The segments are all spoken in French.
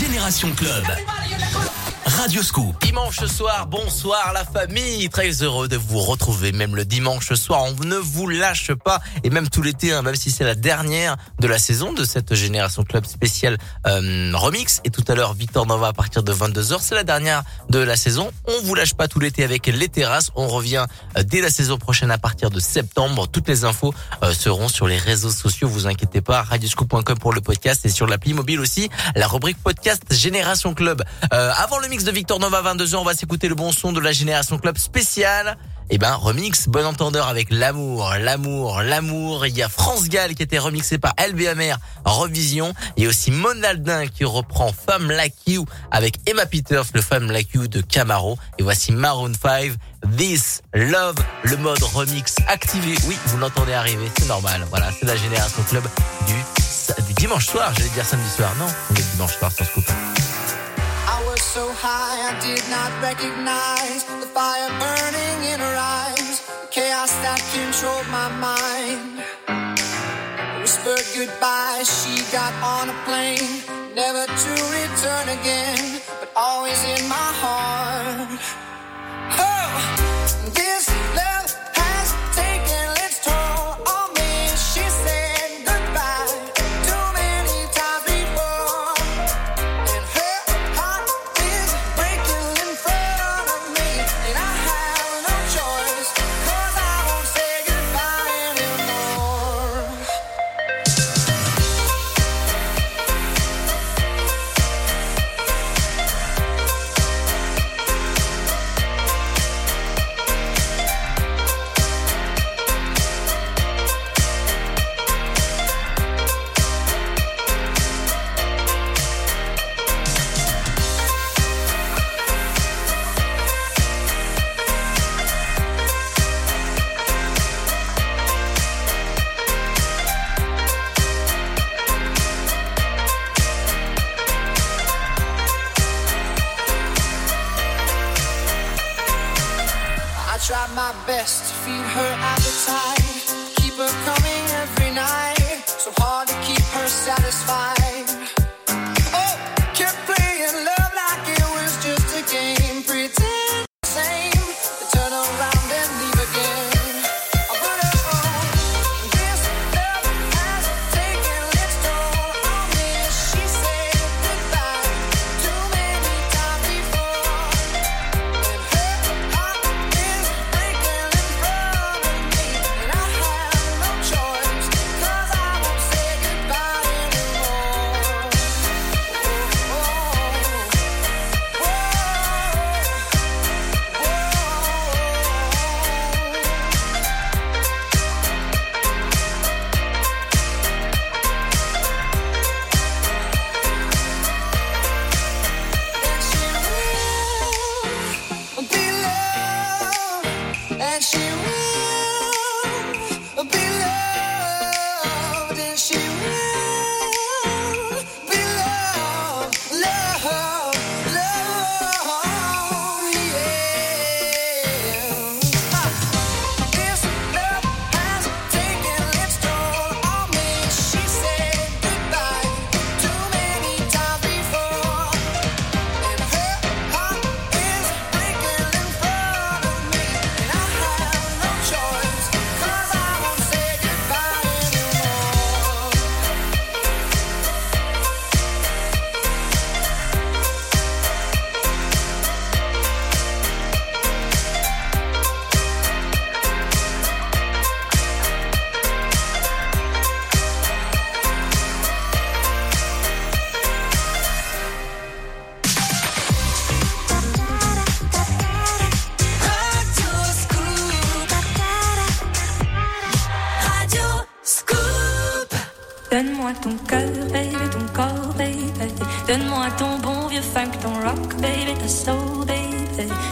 Génération Club. Radio Scoop. Dimanche soir, bonsoir la famille. Très heureux de vous retrouver même le dimanche soir. On ne vous lâche pas et même tout l'été, hein, même si c'est la dernière de la saison de cette Génération Club spéciale euh, remix. Et tout à l'heure, Victor Nova à partir de 22h. C'est la dernière de la saison. On vous lâche pas tout l'été avec les terrasses. On revient euh, dès la saison prochaine à partir de septembre. Toutes les infos euh, seront sur les réseaux sociaux. Vous inquiétez pas. Radioscoop.com pour le podcast et sur l'appli mobile aussi. La rubrique podcast Génération Club. avant le mix de Victor Nova 22h, on va s'écouter le bon son de la Génération Club spéciale. Eh ben, remix, bon entendeur avec l'amour, l'amour, l'amour. Il y a France Gall qui était remixé par LBMR, Revision. Et aussi Monaldin qui reprend Femme Like You avec Emma Peters, le Femme Like You de Camaro. Et voici Maroon 5, This Love, le mode remix activé. Oui, vous l'entendez arriver, c'est normal. Voilà, c'est la Génération Club du, dimanche soir. J'allais dire samedi soir. Non, on est dimanche soir sur Scoop. So high I did not recognize the fire burning in her eyes, the chaos that controlled my mind. Whispered goodbye, she got on a plane, never to return again, but always in my heart.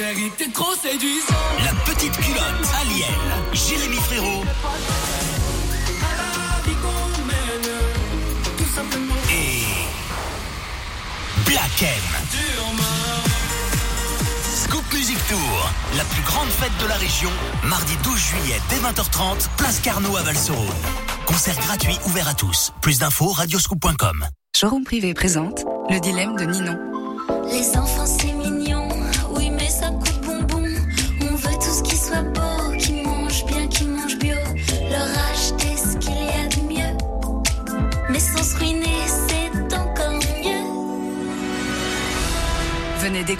chérie, t'es trop séduisant. La Petite Culotte, Aliel, Jérémy Frérot et Black M. Scoop Music Tour, la plus grande fête de la région, mardi 12 juillet dès 20h30, place Carnot à Valserone. Concert gratuit ouvert à tous. Plus d'infos radioscoop.com. Showroom privé présente le dilemme de Ninon. Les enfants c'est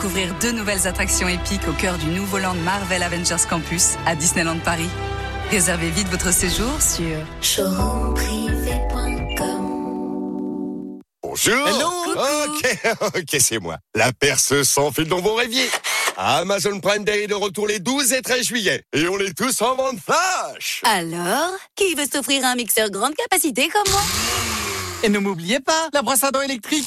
découvrir deux nouvelles attractions épiques au cœur du nouveau land Marvel Avengers Campus à Disneyland Paris. Réservez vite votre séjour sur Showroomprivé.com Bonjour Ok, ok, c'est moi. La perceuse sans fil dans vos rêviers. Amazon Prime Day est de retour les 12 et 13 juillet. Et on est tous en vente flash Alors, qui veut s'offrir un mixeur grande capacité comme moi? Et ne m'oubliez pas, la brosse à dents électrique.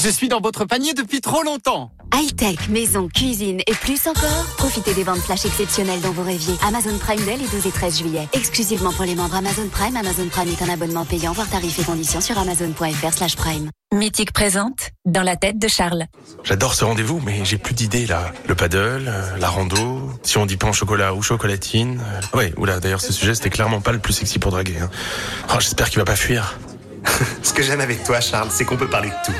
Je suis dans votre panier depuis trop longtemps. High-tech, maison, cuisine et plus encore Profitez des ventes flash exceptionnelles dans vos rêviers. Amazon Prime Day les 12 et 13 juillet. Exclusivement pour les membres Amazon Prime. Amazon Prime est un abonnement payant, voire tarifs et conditions sur amazon.fr slash prime. Mythique présente dans la tête de Charles. J'adore ce rendez-vous, mais j'ai plus d'idées là. Le paddle, euh, la rando, si on dit pain au chocolat ou chocolatine. euh, ouais, oula, d'ailleurs ce sujet c'était clairement pas le plus sexy pour draguer. Hein. Oh, j'espère qu'il va pas fuir. Ce que j'aime avec toi, Charles, c'est qu'on peut parler de tout.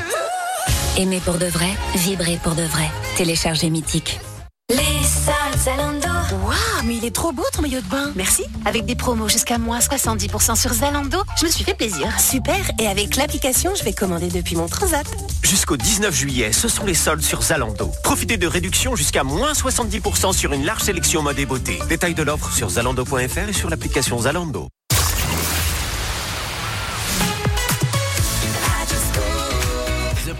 Aimer pour de vrai, vibrer pour de vrai. Téléchargez Mythique. Les salles Zalando. Waouh, mais il est trop beau ton maillot de bain. Merci. Avec des promos jusqu'à moins 70% sur Zalando, je me suis fait plaisir. Super, et avec l'application, je vais commander depuis mon transat. Jusqu'au 19 juillet, ce sont les soldes sur Zalando. Profitez de réductions jusqu'à moins 70% sur une large sélection mode et beauté. Détail de l'offre sur zalando.fr et sur l'application Zalando.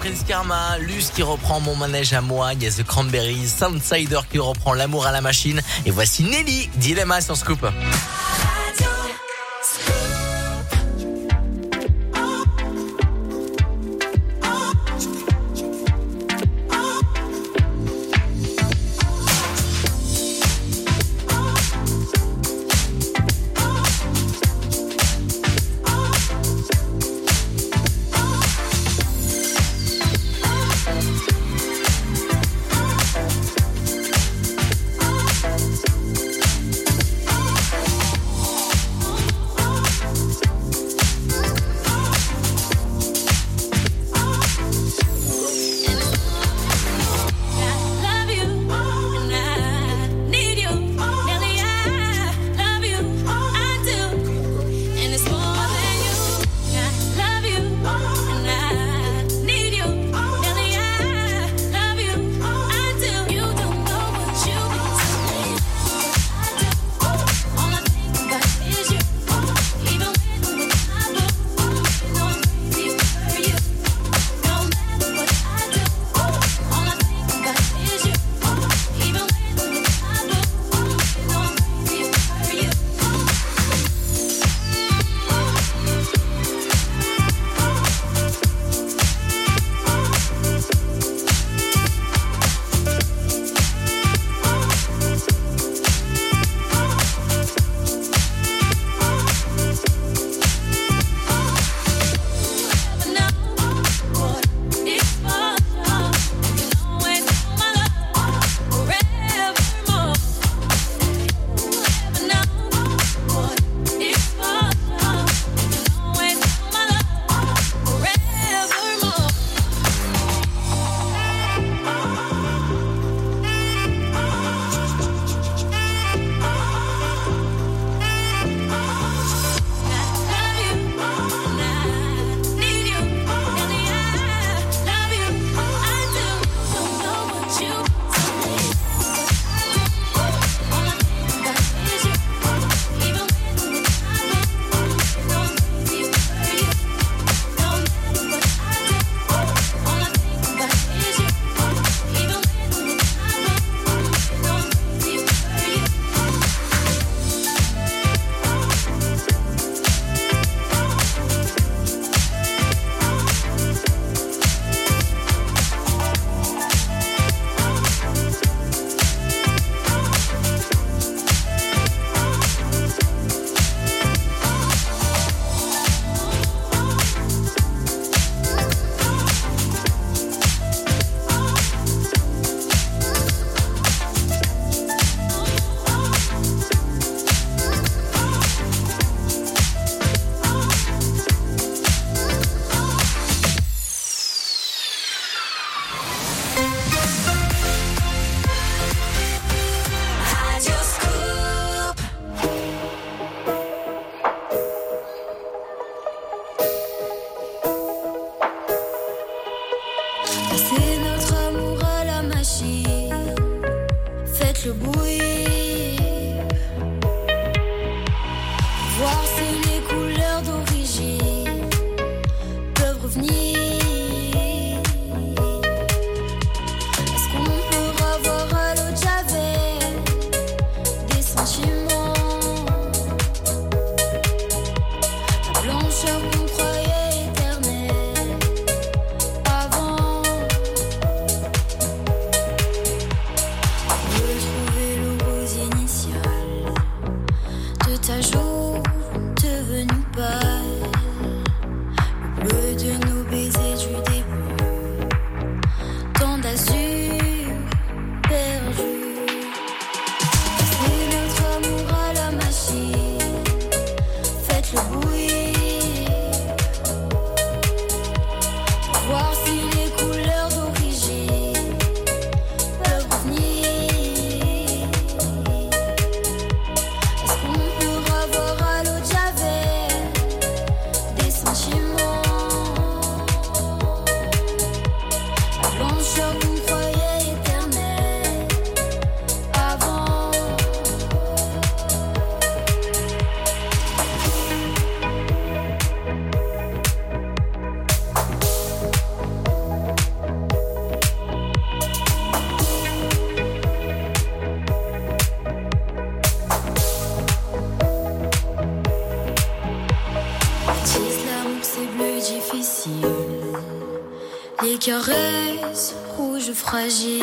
Prince Karma, Luce qui reprend Mon Manège à moi, il The Cranberries, Soundsider qui reprend L'amour à la machine, et voici Nelly, Dilemma sur Scoop. projet.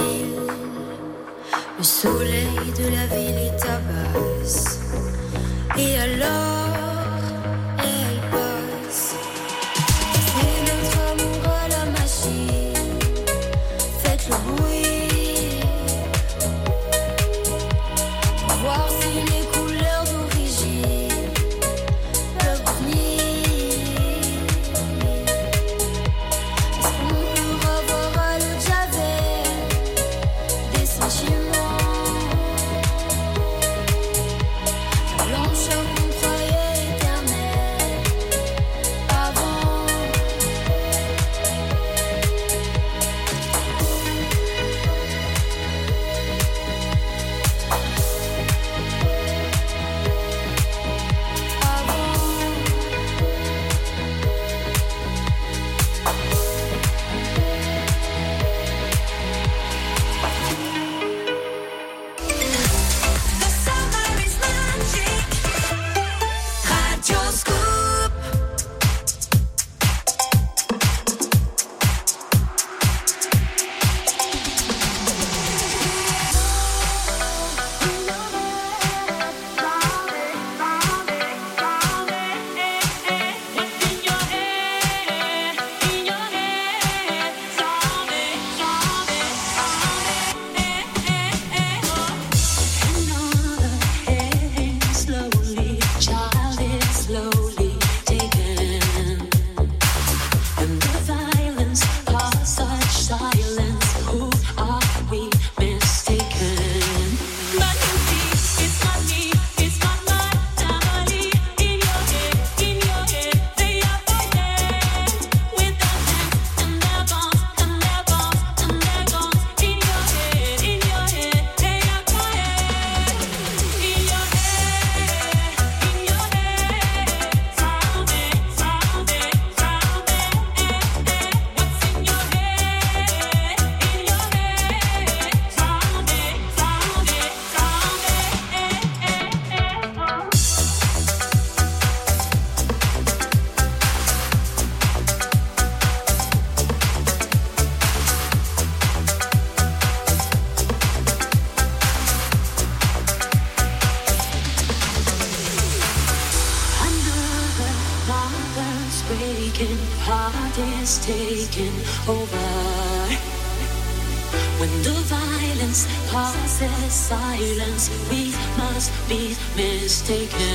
take it.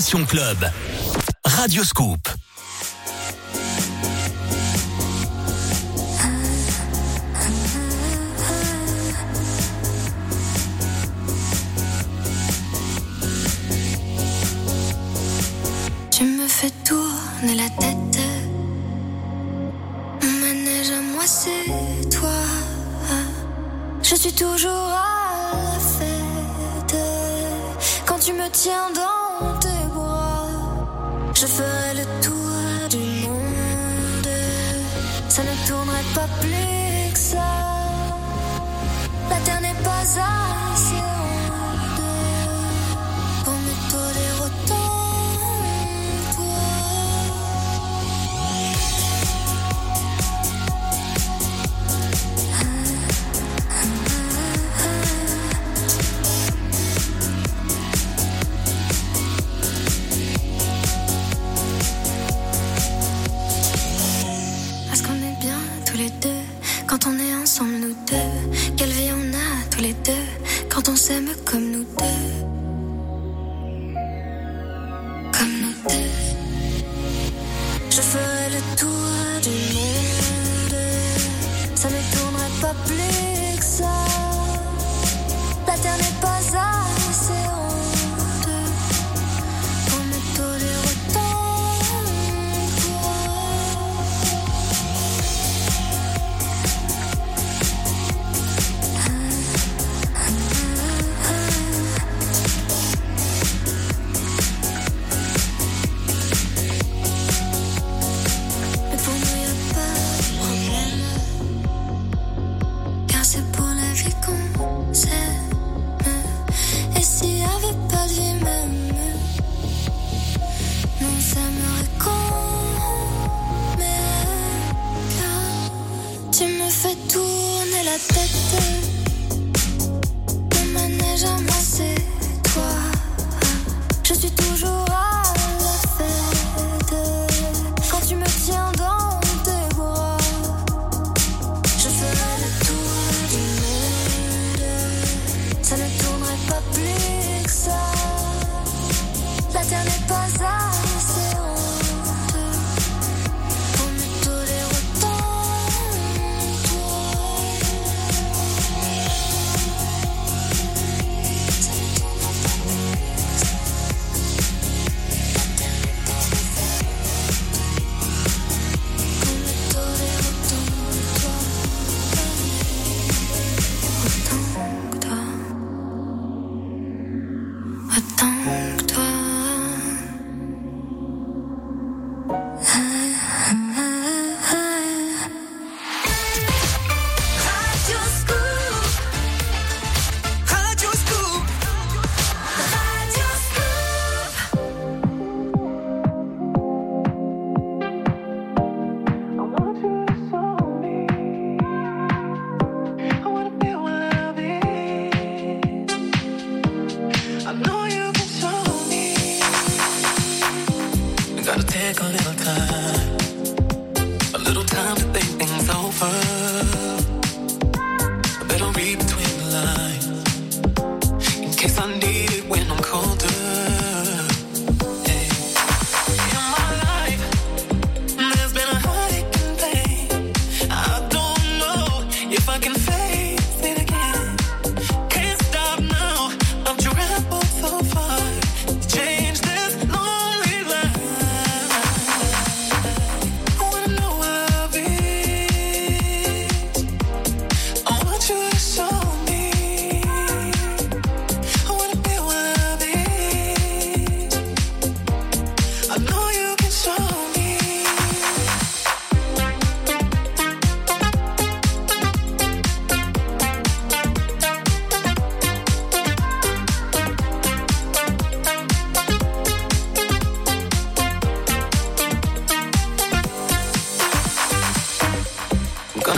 Club. Radio Scoop.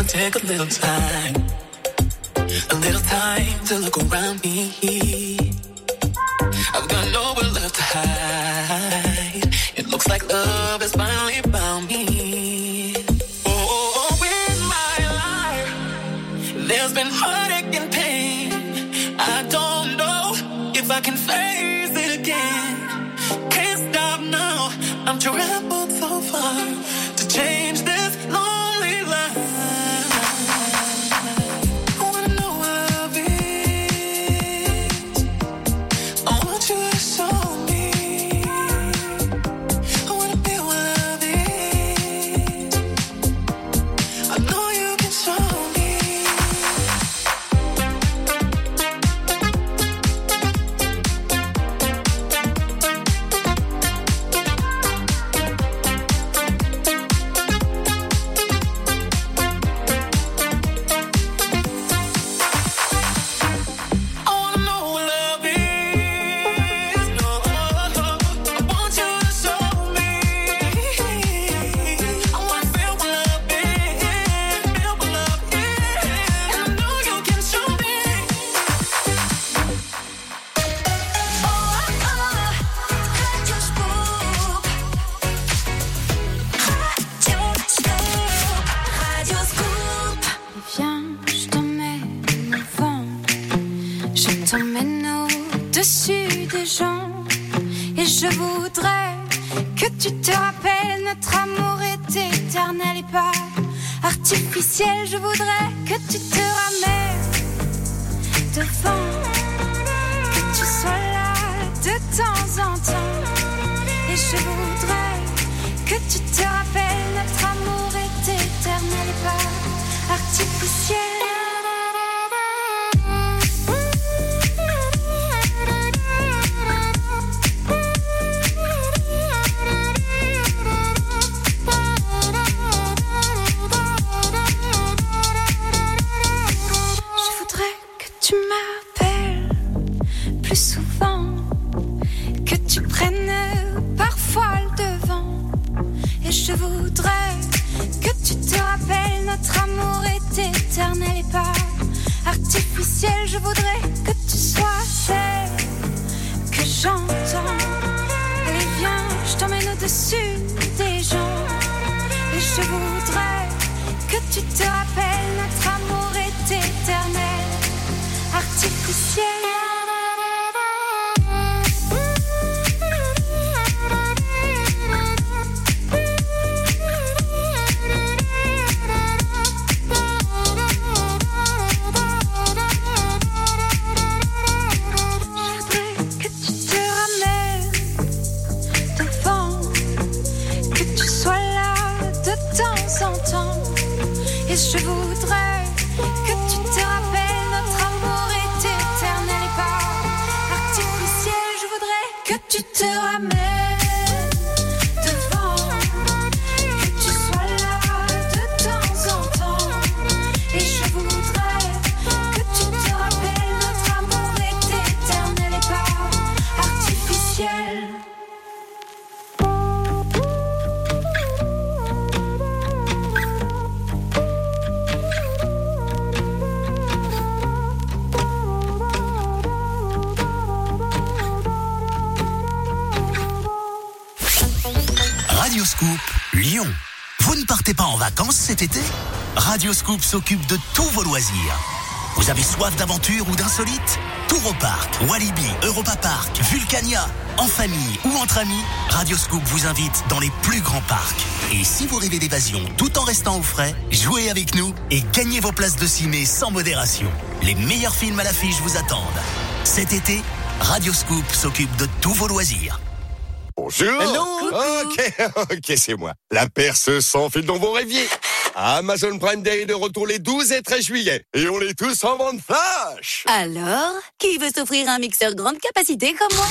gonna take a little time, a little time to look around me. I've got nowhere left to hide. It looks like love has finally found me. Oh, oh, oh in my life, there's been heartache and pain. I don't know if I can face it again. Can't stop now. I'm traveled so far. Partez pas en vacances cet été Radio Scoop s'occupe de tous vos loisirs. Vous avez soif d'aventure ou d'insolite? Tour au parc, Walibi, Europa Park, Vulcania, en famille ou entre amis, Radio Scoop vous invite dans les plus grands parcs. Et si vous rêvez d'évasion tout en restant au frais, jouez avec nous et gagnez vos places de ciné sans modération. Les meilleurs films à l'affiche vous attendent. Cet été, Radio Scoop s'occupe de tous vos loisirs. Bonjour. Ok, ok, c'est moi. La perce sans fil dont vous rêviez. Amazon Prime Day est de retour les 12 et 13 juillet. Et on est tous en vente flash. Alors, qui veut s'offrir un mixeur grande capacité comme moi?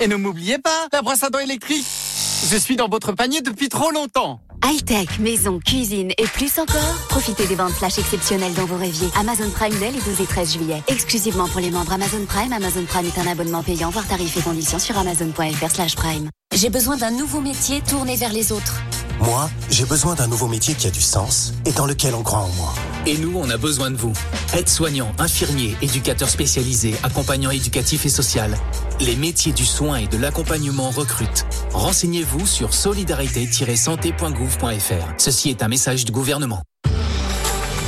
Et ne m'oubliez pas, la brosse à dents électrique. Je suis dans votre panier depuis trop longtemps. High-tech, maison, cuisine et plus encore. Profitez des ventes flash exceptionnelles dont vous rêviez. Amazon Prime dès les 12 et 13 juillet. Exclusivement pour les membres Amazon Prime. Amazon Prime est un abonnement payant. Voir tarifs et conditions sur amazon.fr slash prime. J'ai besoin d'un nouveau métier tourné vers les autres. Moi, j'ai besoin d'un nouveau métier qui a du sens et dans lequel on croit en moi. Et nous, on a besoin de vous. Aides-soignants, infirmiers, éducateurs spécialisés, accompagnants éducatifs et social. Les métiers du soin et de l'accompagnement recrutent. Renseignez-vous sur solidarité-santé.gouv.fr. Ceci est un message du gouvernement.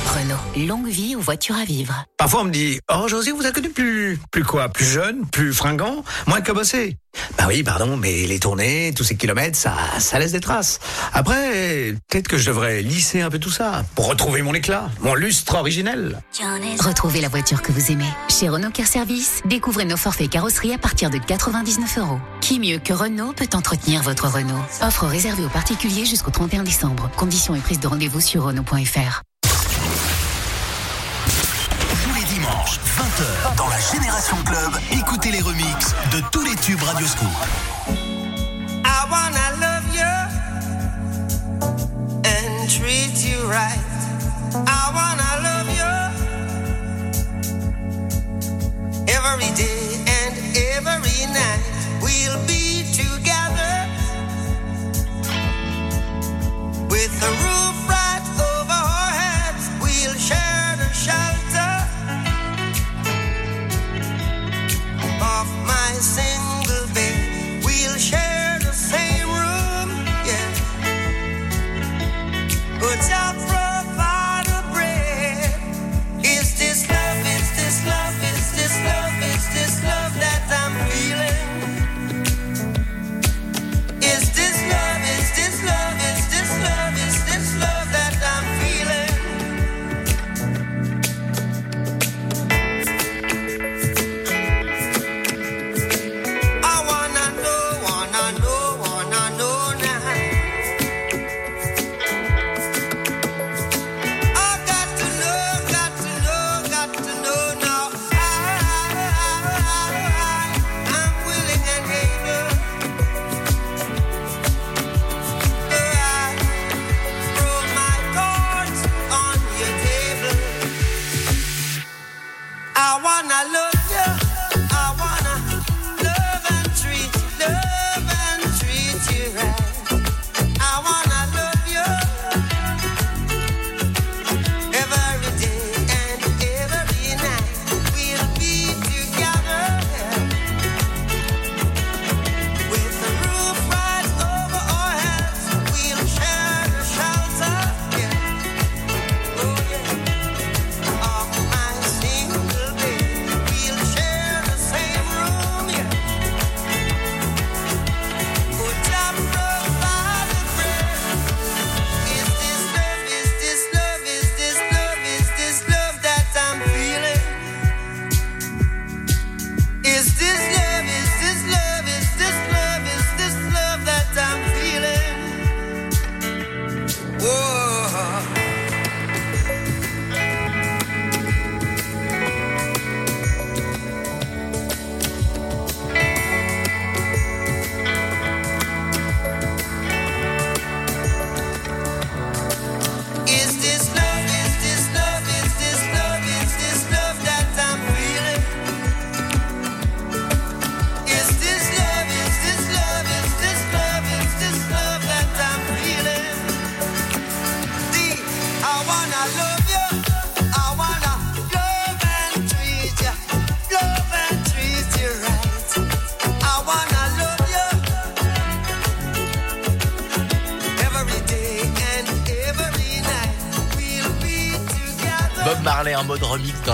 Renault, longue vie aux voitures à vivre. Parfois on me dit Oh José, vous connu plus plus quoi? Plus jeune, plus fringant, moins cabossé. Bah oui, pardon, mais les tournées, tous ces kilomètres, ça, ça laisse des traces. Après, peut-être que je devrais lisser un peu tout ça pour retrouver mon éclat, mon lustre originel. Retrouvez la voiture que vous aimez. Chez Renault Car Service, découvrez nos forfaits carrosserie à partir de 99 euros. Qui mieux que Renault peut entretenir votre Renault? Offre réservée aux particuliers jusqu'au 31 décembre. Conditions et prise de rendez-vous sur Renault.fr. 20h, dans la Génération Club, écoutez les remixes de tous les tubes Radio Scoop. I wanna love you and treat you right. I wanna love you every day and every night. We'll be together with the roof right over of my single bed. We'll share the same room, yeah. But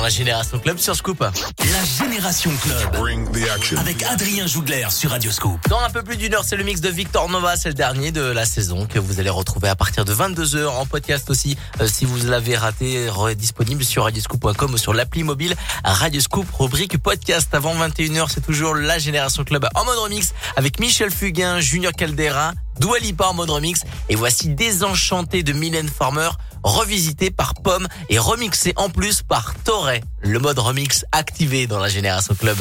la Génération Club sur Scoop. La Génération Club. Avec Adrien Jougler sur Radio Scoop. Dans un peu plus d'une heure, c'est le mix de Victor Nova, c'est le dernier de la saison que vous allez retrouver à partir de 22h en podcast aussi. euh, si vous l'avez raté, disponible sur radioscoop.com ou sur l'appli mobile Radioscoop rubrique podcast. Avant 21h, c'est toujours la Génération Club en mode remix avec Michel Fugain, Junior Caldera, Dua Lipa en mode remix et voici Désenchanté de Mylène Farmer revisité par Pomme et remixé en plus par Torre. Le mode remix activé dans la Génération Club.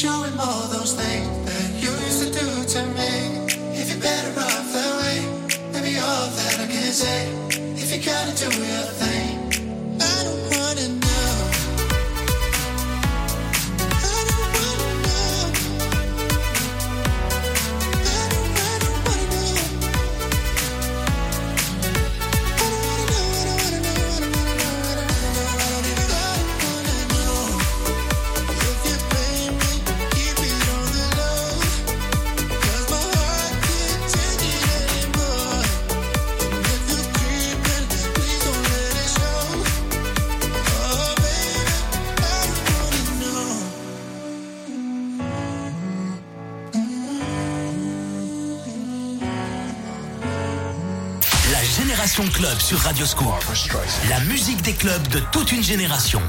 Show him all those things that you used to do to me? If you're better off Sur Radio Scoop. La musique des clubs de toute une génération.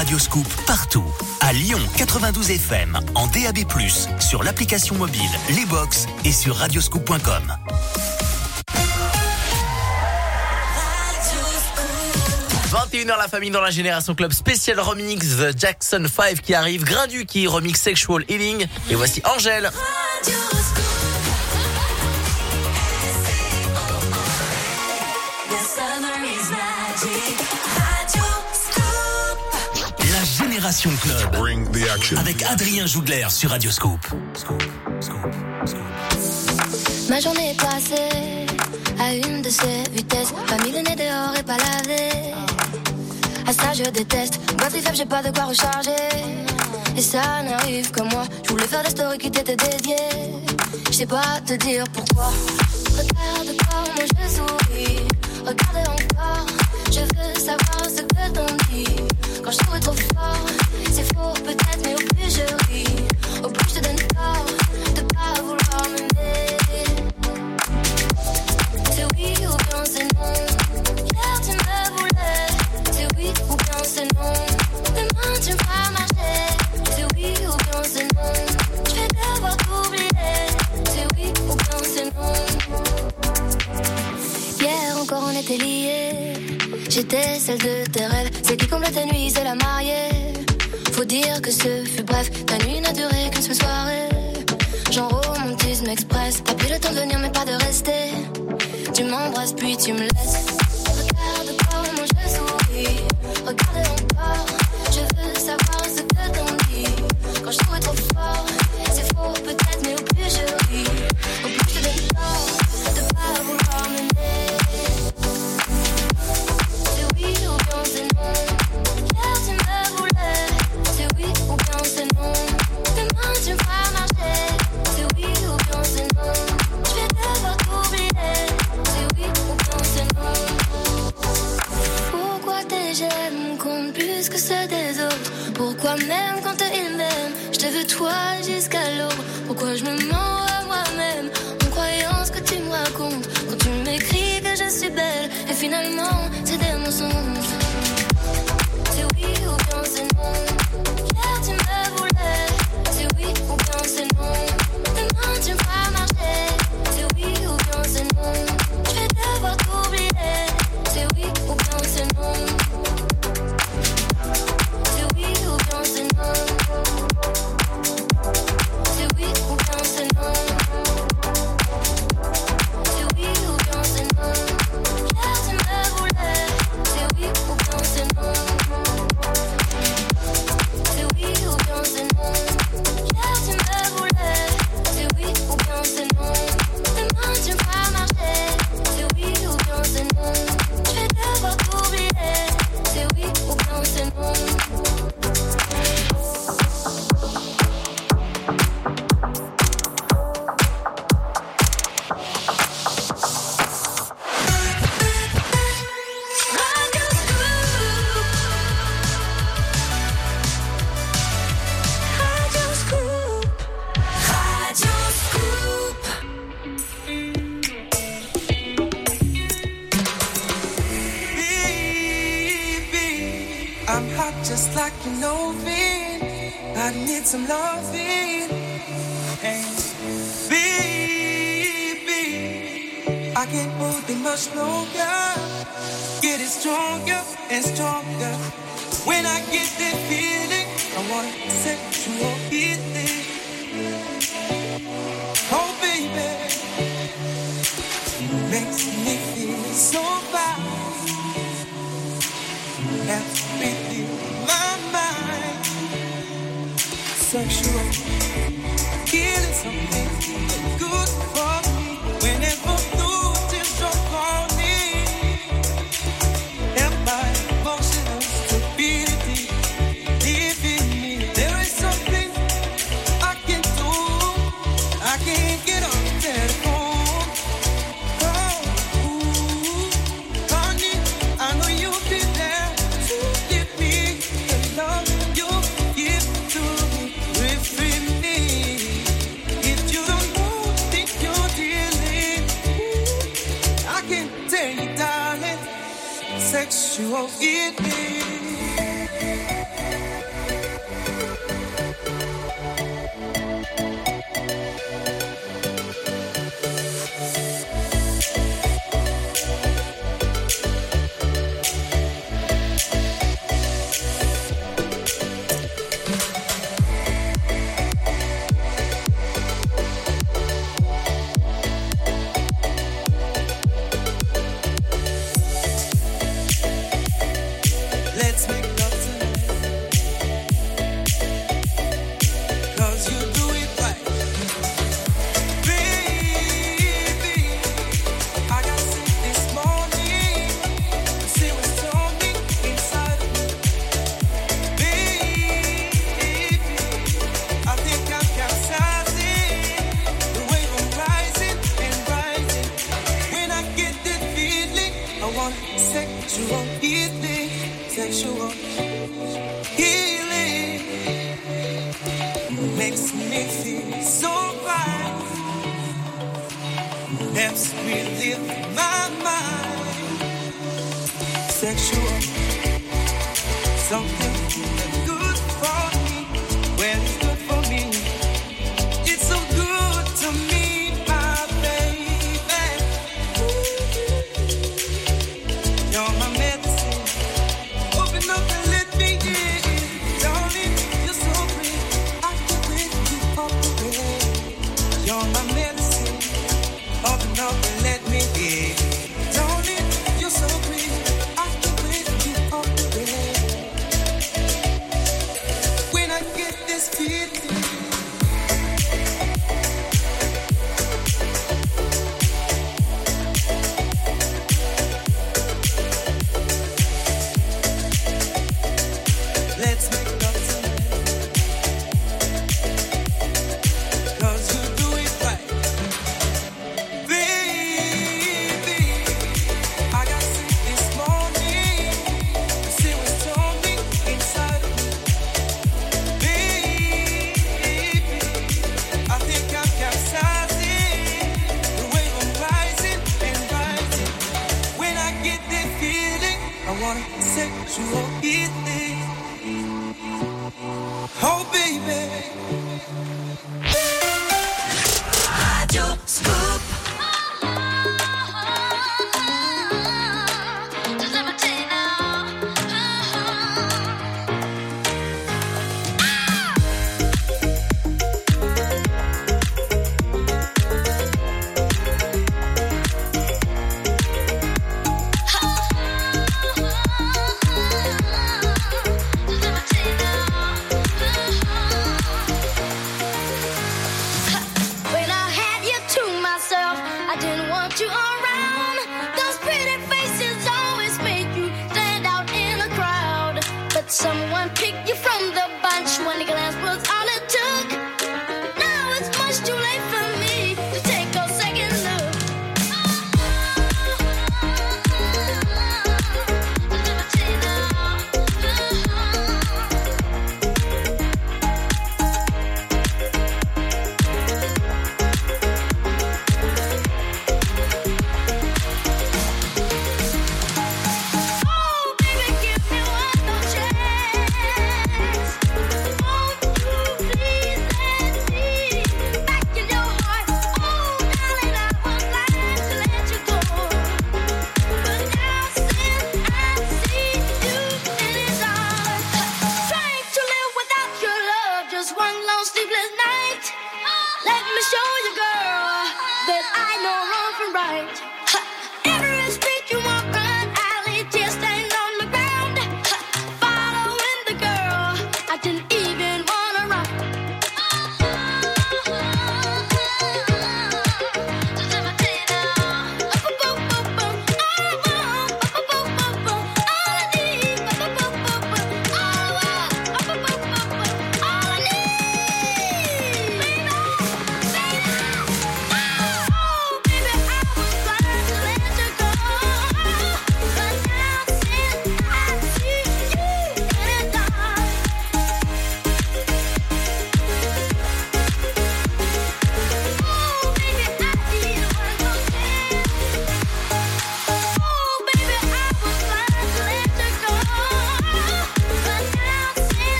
Écoutez Radio Scoop partout. À Lyon 92 FM, en DAB+, sur l'application mobile, les box et sur radioscoop.com. – 21h la famille dans la Génération Club spécial remix The Jackson 5 qui arrive, Grindu qui remix Sexual Healing et voici Angèle. Génération Club. Avec Adrien Jougler sur Radio Scoop. Ma journée est passée à une de ces vitesses. Pas mis le nez dehors et pas lavé. À ça je déteste. Batterie faible, j'ai pas de quoi recharger. Et ça n'arrive que moi. Je voulais faire des stories qui t'étaient dédiées. sais pas te dire pourquoi. Regarde comment je souris. Regarde encore. Je veux savoir ce que t'en dis. Quand je trouve trop fort, c'est faux peut-être, mais au plus je ris. Au plus je te donne tort de pas vouloir m'aimer. C'est oui ou bien c'est non? Hier tu me voulais. C'est oui ou bien c'est non? Demain tu feras marcher. C'est oui ou bien c'est non? Je vais devoir t'oublier. C'est oui ou bien c'est non? Hier encore on était liés. J'étais celle de tes rêves. Celle qui comble tes nuits, c'est la mariée. Faut dire que ce fut bref. Ta nuit n'a duré qu'une seule soirée. Genre romantisme express. T'as pris le temps de venir, mais pas de rester. Tu m'embrasses puis tu me laisses. Regarde comment je souris. Regarde encore. Je veux savoir ce que t'en dis. Quand je trouve trop toi jusqu'à l'aube. Pourquoi je me mens à moi-même en croyant ce que tu me racontes? Quand tu m'écris que je suis belle et finalement c'est des mensonges. C'est oui ou bien c'est non? Hier tu me voulais. C'est oui ou bien c'est non? Demain tu me feras marcher. C'est oui ou bien c'est non? Some loving. Hey, baby, I can't hold it much longer. Getting stronger and stronger. When I get that feeling, I want sexual healing. Oh, baby, makes me feel so fine. Sexual healing,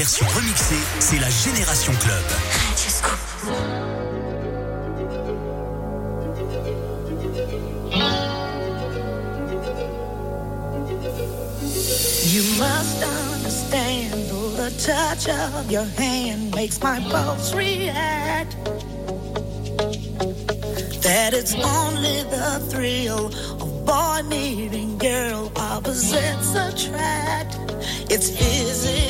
version remixée, c'est la Génération Club. You must understand the touch of your hand makes my pulse react. That it's only the thrill of boy meeting girl, opposites attract. It's physical,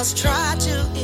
must try to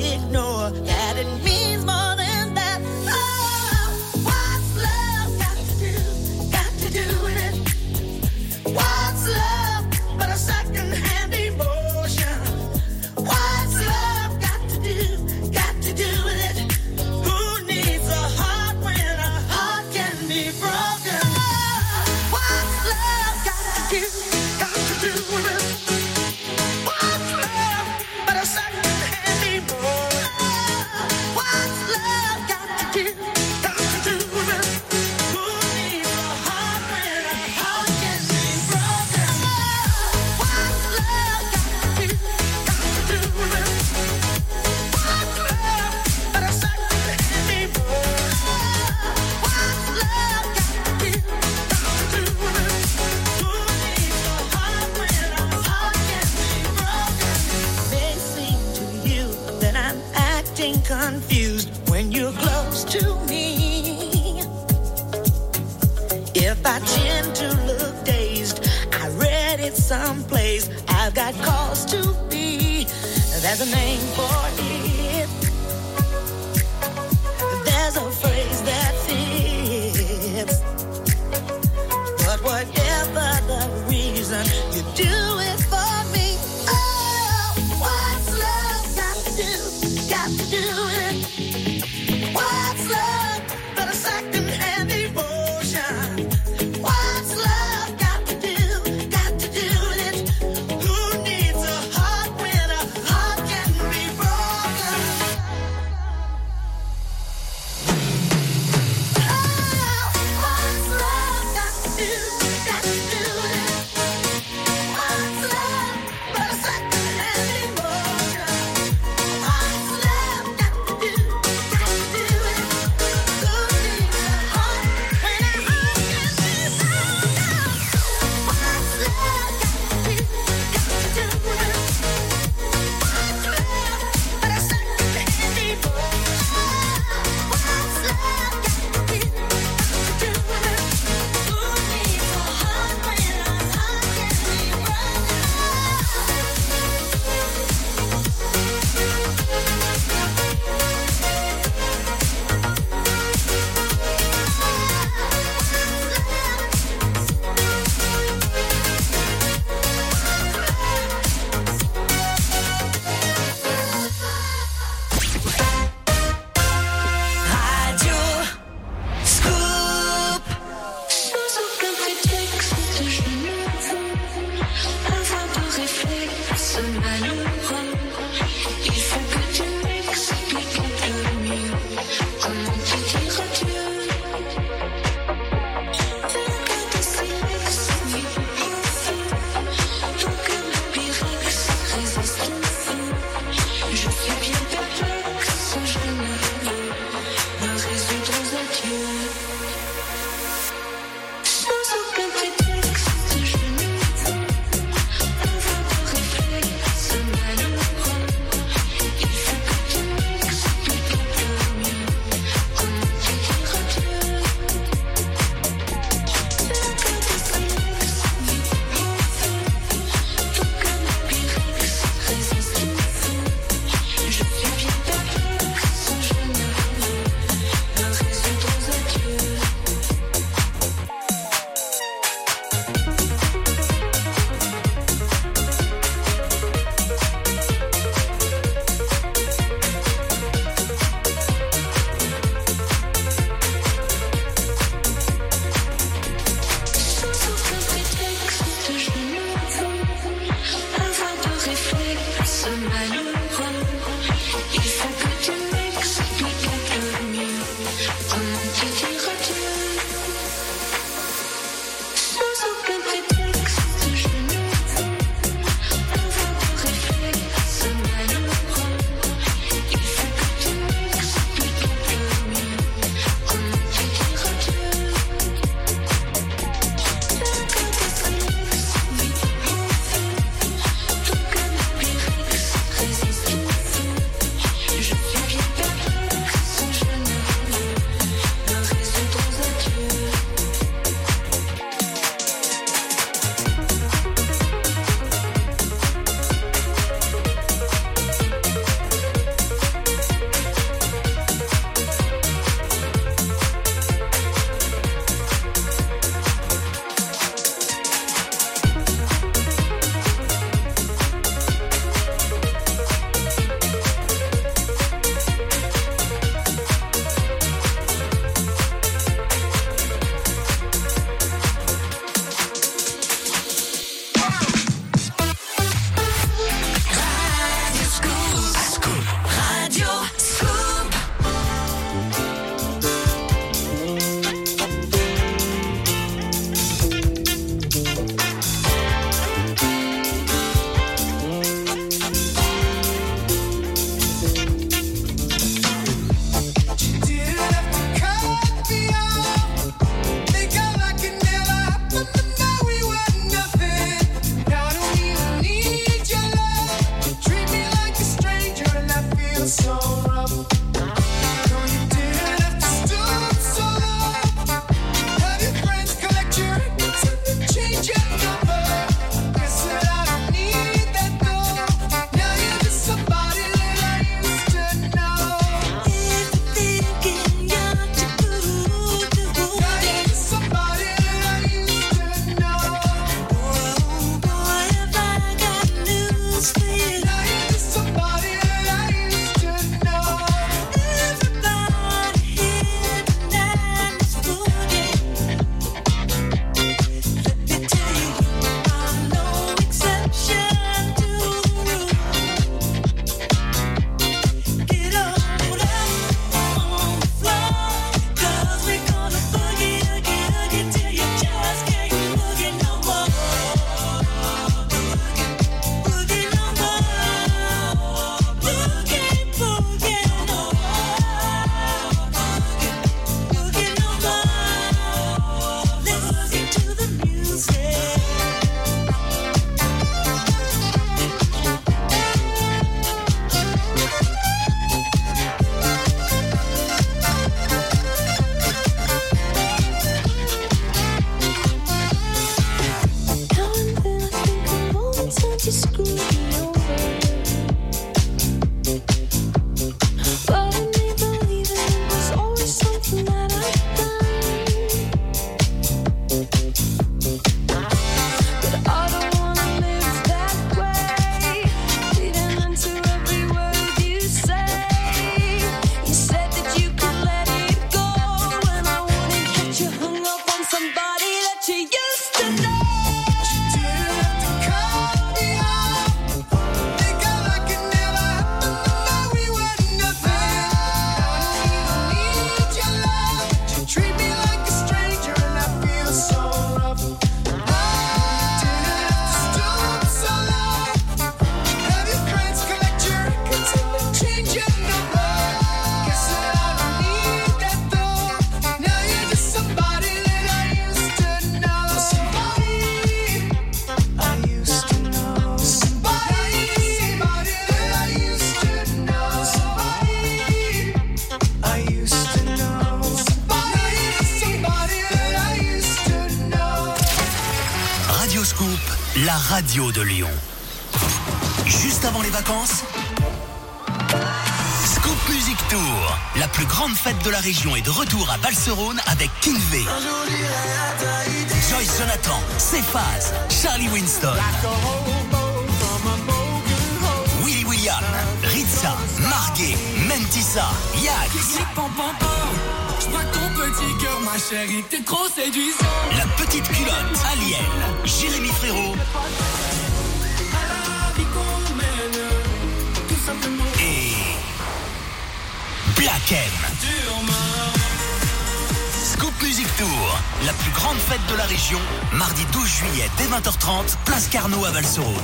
la région, mardi 12 juillet dès 20h30, place Carnot à Valserone.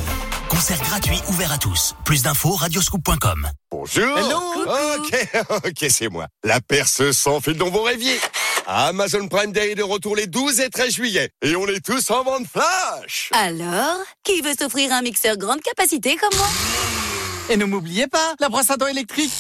Concert gratuit ouvert à tous. Plus d'infos radioscoop.com. Bonjour. Ok, ok, c'est moi. La perce sans fil dont vous rêviez. Amazon Prime Day est de retour les 12 et 13 juillet. Et on est tous en vente flash. Alors, qui veut s'offrir un mixeur grande capacité comme moi? Et ne m'oubliez pas, la brosse à dents électrique.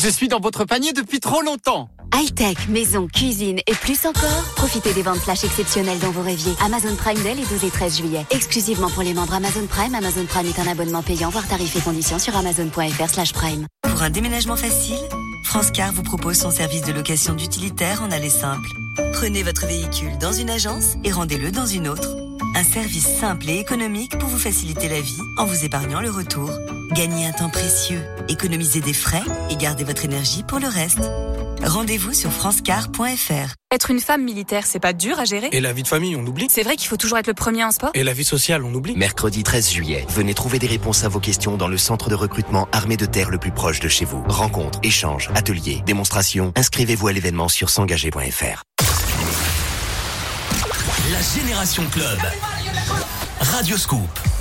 Je suis dans votre panier depuis trop longtemps. High-tech, maison, cuisine et plus encore. Profitez des ventes flash exceptionnelles dont vous rêviez. Amazon Prime Day les 12 et 13 juillet. Exclusivement pour les membres Amazon Prime. Amazon Prime est un abonnement payant. Voir tarifs et conditions sur amazon.fr slash prime. Pour un déménagement facile, France Car vous propose son service de location d'utilitaire en allée simple. Prenez votre véhicule dans une agence et rendez-le dans une autre. Un service simple et économique pour vous faciliter la vie en vous épargnant le retour. Gagnez un temps précieux, économisez des frais et gardez votre énergie pour le reste. Rendez-vous sur francecar.fr. Être une femme militaire, c'est pas dur à gérer? Et la vie de famille, on oublie. C'est vrai qu'il faut toujours être le premier en sport? Et la vie sociale, on oublie. Mercredi 13 juillet, venez trouver des réponses à vos questions dans le centre de recrutement armée de terre le plus proche de chez vous. Rencontres, échanges, ateliers, démonstrations. Inscrivez-vous à l'événement sur s'engager.fr. Génération Club. Radio Scoop.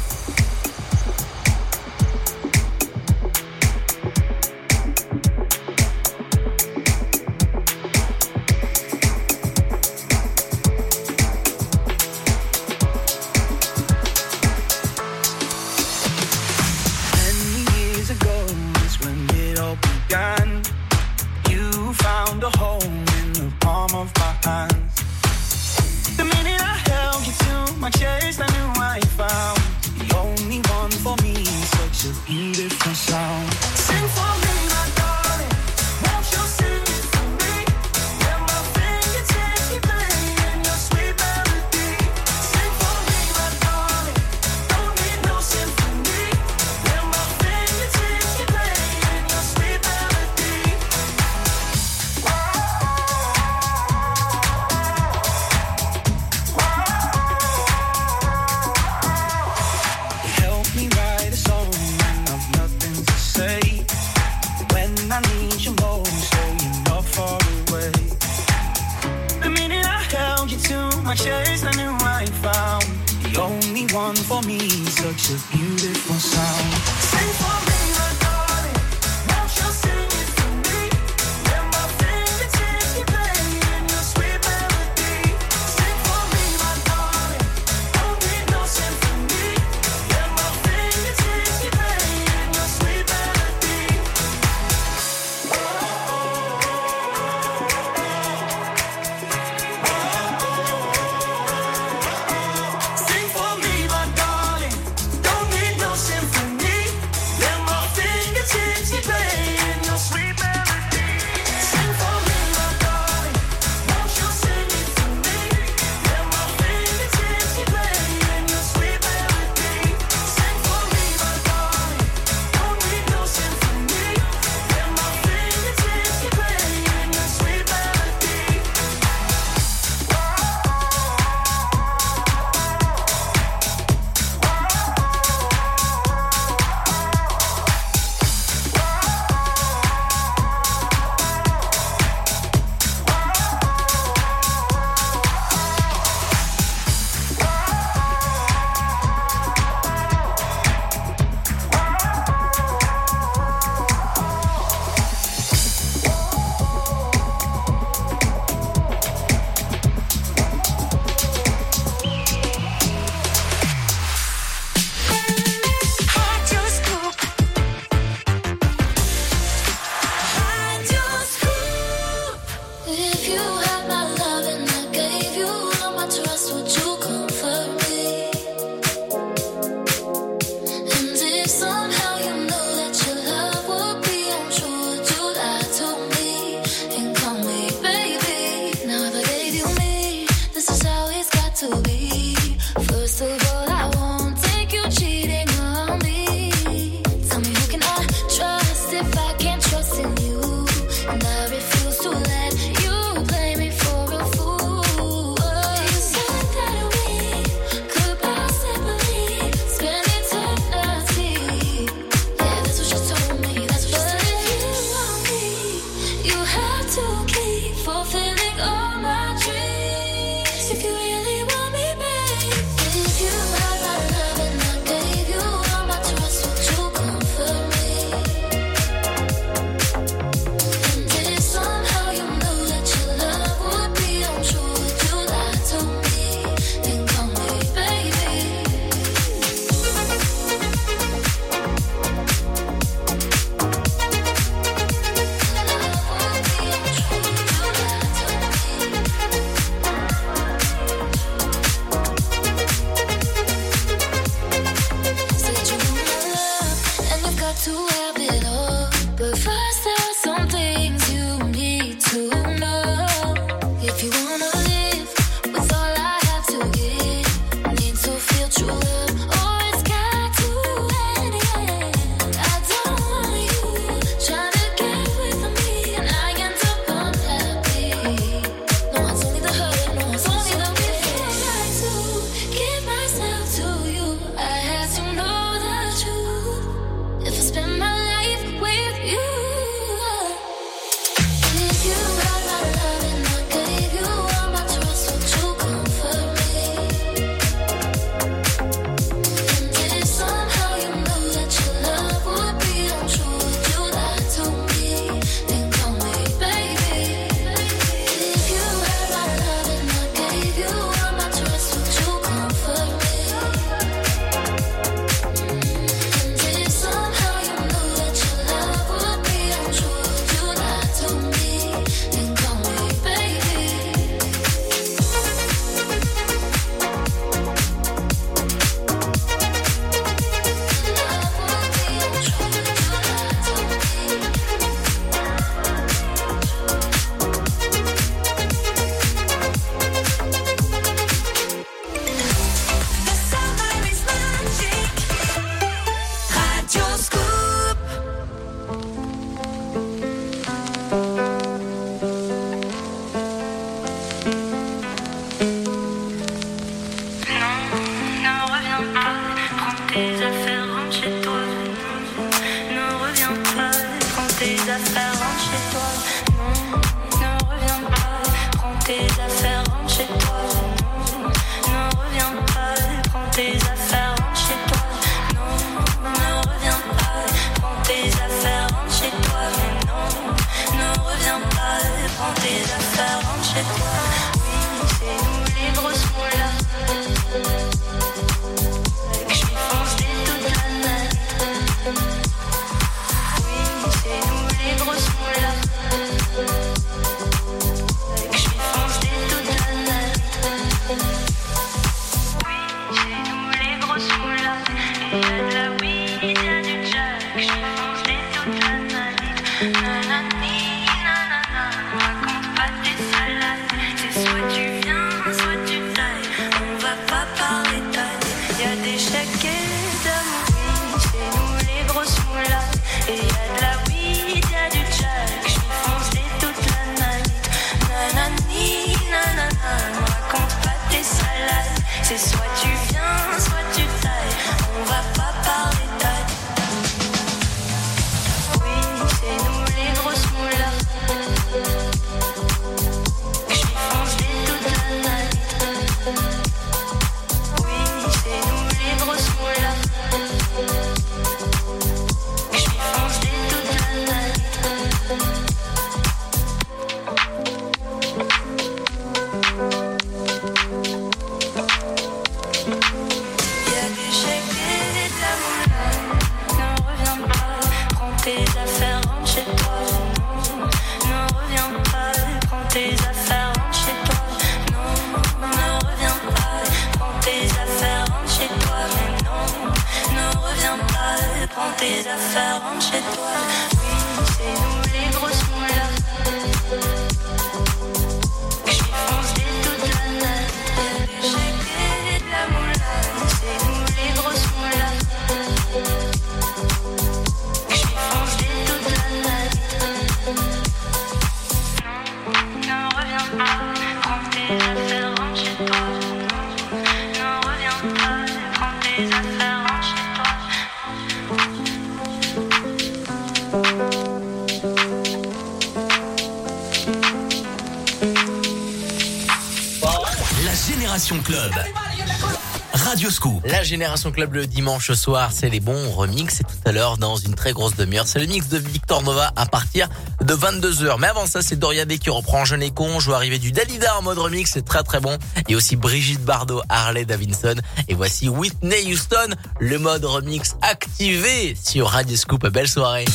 Génération Club le dimanche soir, c'est les bons remix. C'est tout à l'heure dans une très grosse demi-heure. C'est le mix de Victor Nova à partir de 22h. Mais avant ça, c'est Doria B qui reprend Jeune et Con. Je vois arriver du Dalida en mode remix. C'est très très bon. Et aussi Brigitte Bardot, Harley Davidson. Et voici Whitney Houston. Le mode remix activé sur Radio Scoop. Belle soirée.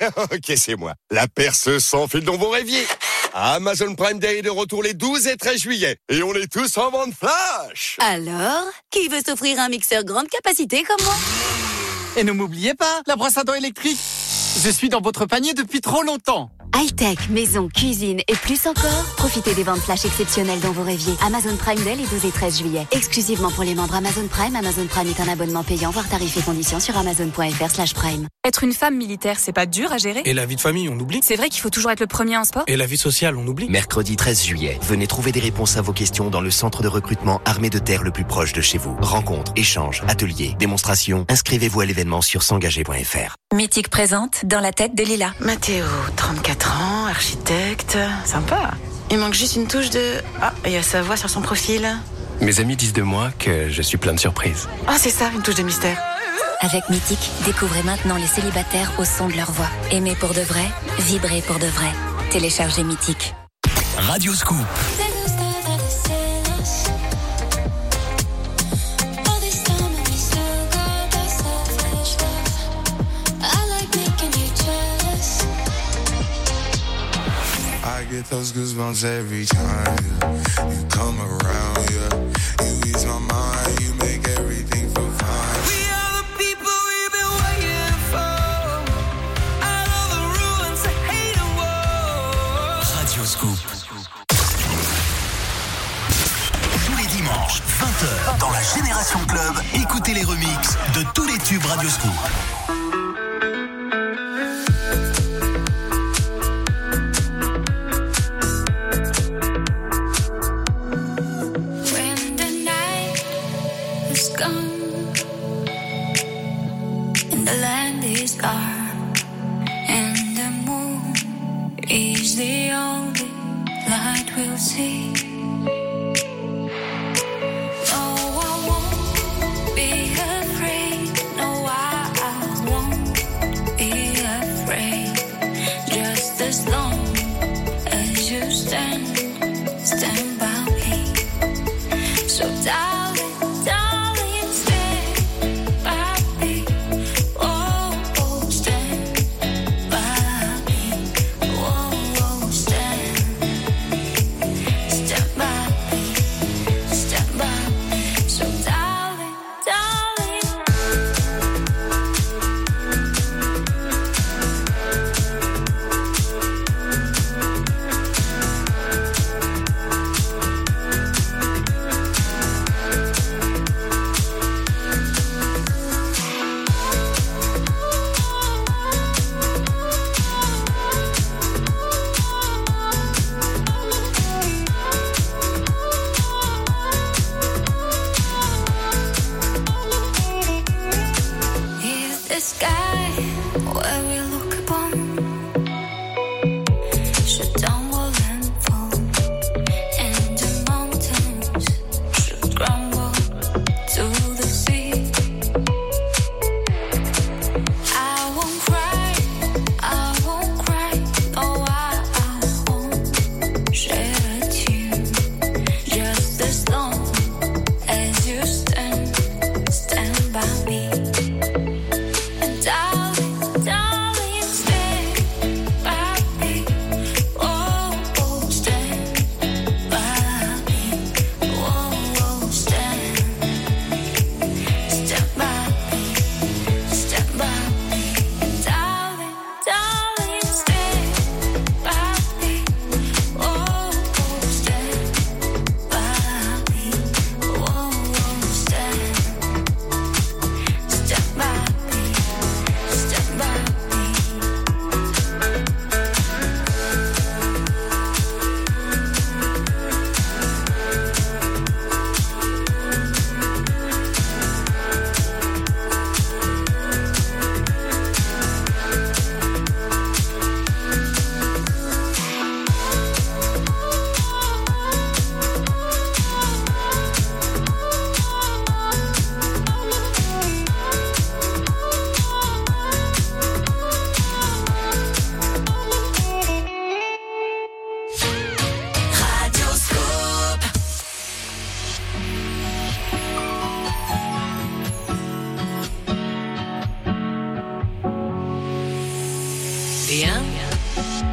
Ok, c'est moi. La perce sans fil dont vous rêviez. Amazon Prime Day est de retour les 12 et 13 juillet. Et on est tous en vente flash. Alors, qui veut s'offrir un mixeur grande capacité comme moi? Et ne m'oubliez pas, la brosse à dents électrique. Je suis dans votre panier depuis trop longtemps. High-tech, maison, cuisine et plus encore, profitez des ventes flash exceptionnelles dont vous rêviez. Amazon Prime Day les 12 et 13 juillet. Exclusivement pour les membres Amazon Prime, Amazon Prime est un abonnement payant, voire tarifs et conditions sur amazon.fr slash prime. Être une femme militaire, c'est pas dur à gérer Et la vie de famille, on oublie. C'est vrai qu'il faut toujours être le premier en sport Et la vie sociale, on oublie. Mercredi 13 juillet, venez trouver des réponses à vos questions dans le centre de recrutement Armée de Terre le plus proche de chez vous. Rencontres, échanges, ateliers, démonstrations. Inscrivez-vous à l'événement sur s'engager.fr. Mythique présente dans la tête de Lila. Mathéo, 34 ans, architecte, sympa. Il manque juste une touche de... Ah, il y a sa voix sur son profil. Mes amis disent de moi que je suis plein de surprises. Ah, c'est ça, une touche de mystère. Avec Mythique, découvrez maintenant les célibataires au son de leur voix. Aimer pour de vrai, vibrer pour de vrai. Téléchargez Mythique. Radio Scoop. I get those goosebumps every time yeah. you come around. Yeah, you ease my mind, Club, écoutez les remixes de tous les tubes Radio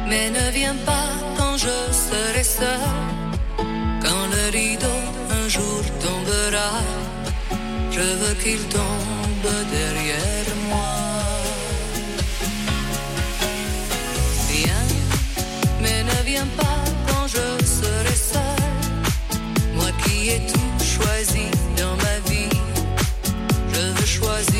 Mais ne viens pas quand je serai seul, quand le rideau un jour tombera. Je veux qu'il tombe derrière moi. Viens, mais ne viens pas quand je serai seul. Moi qui ai tout choisi dans ma vie, je veux choisir.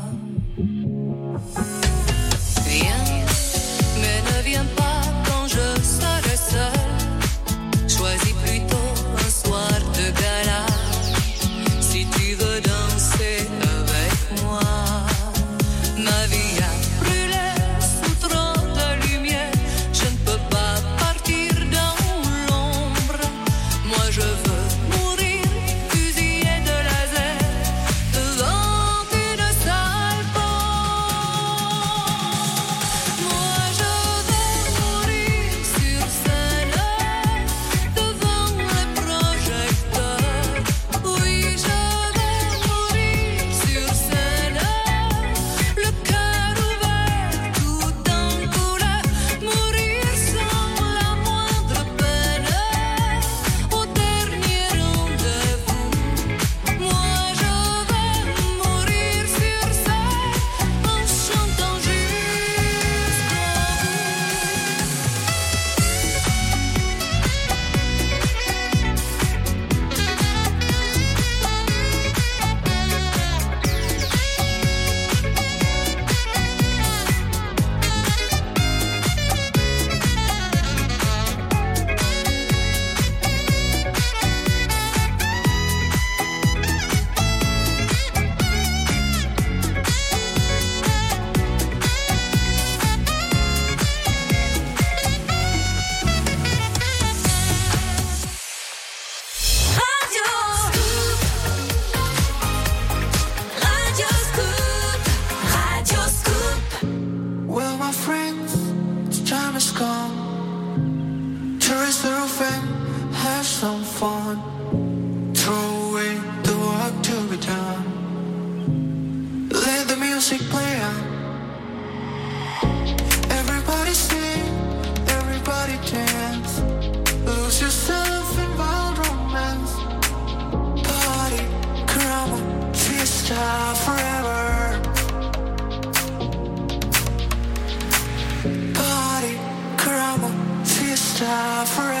forever.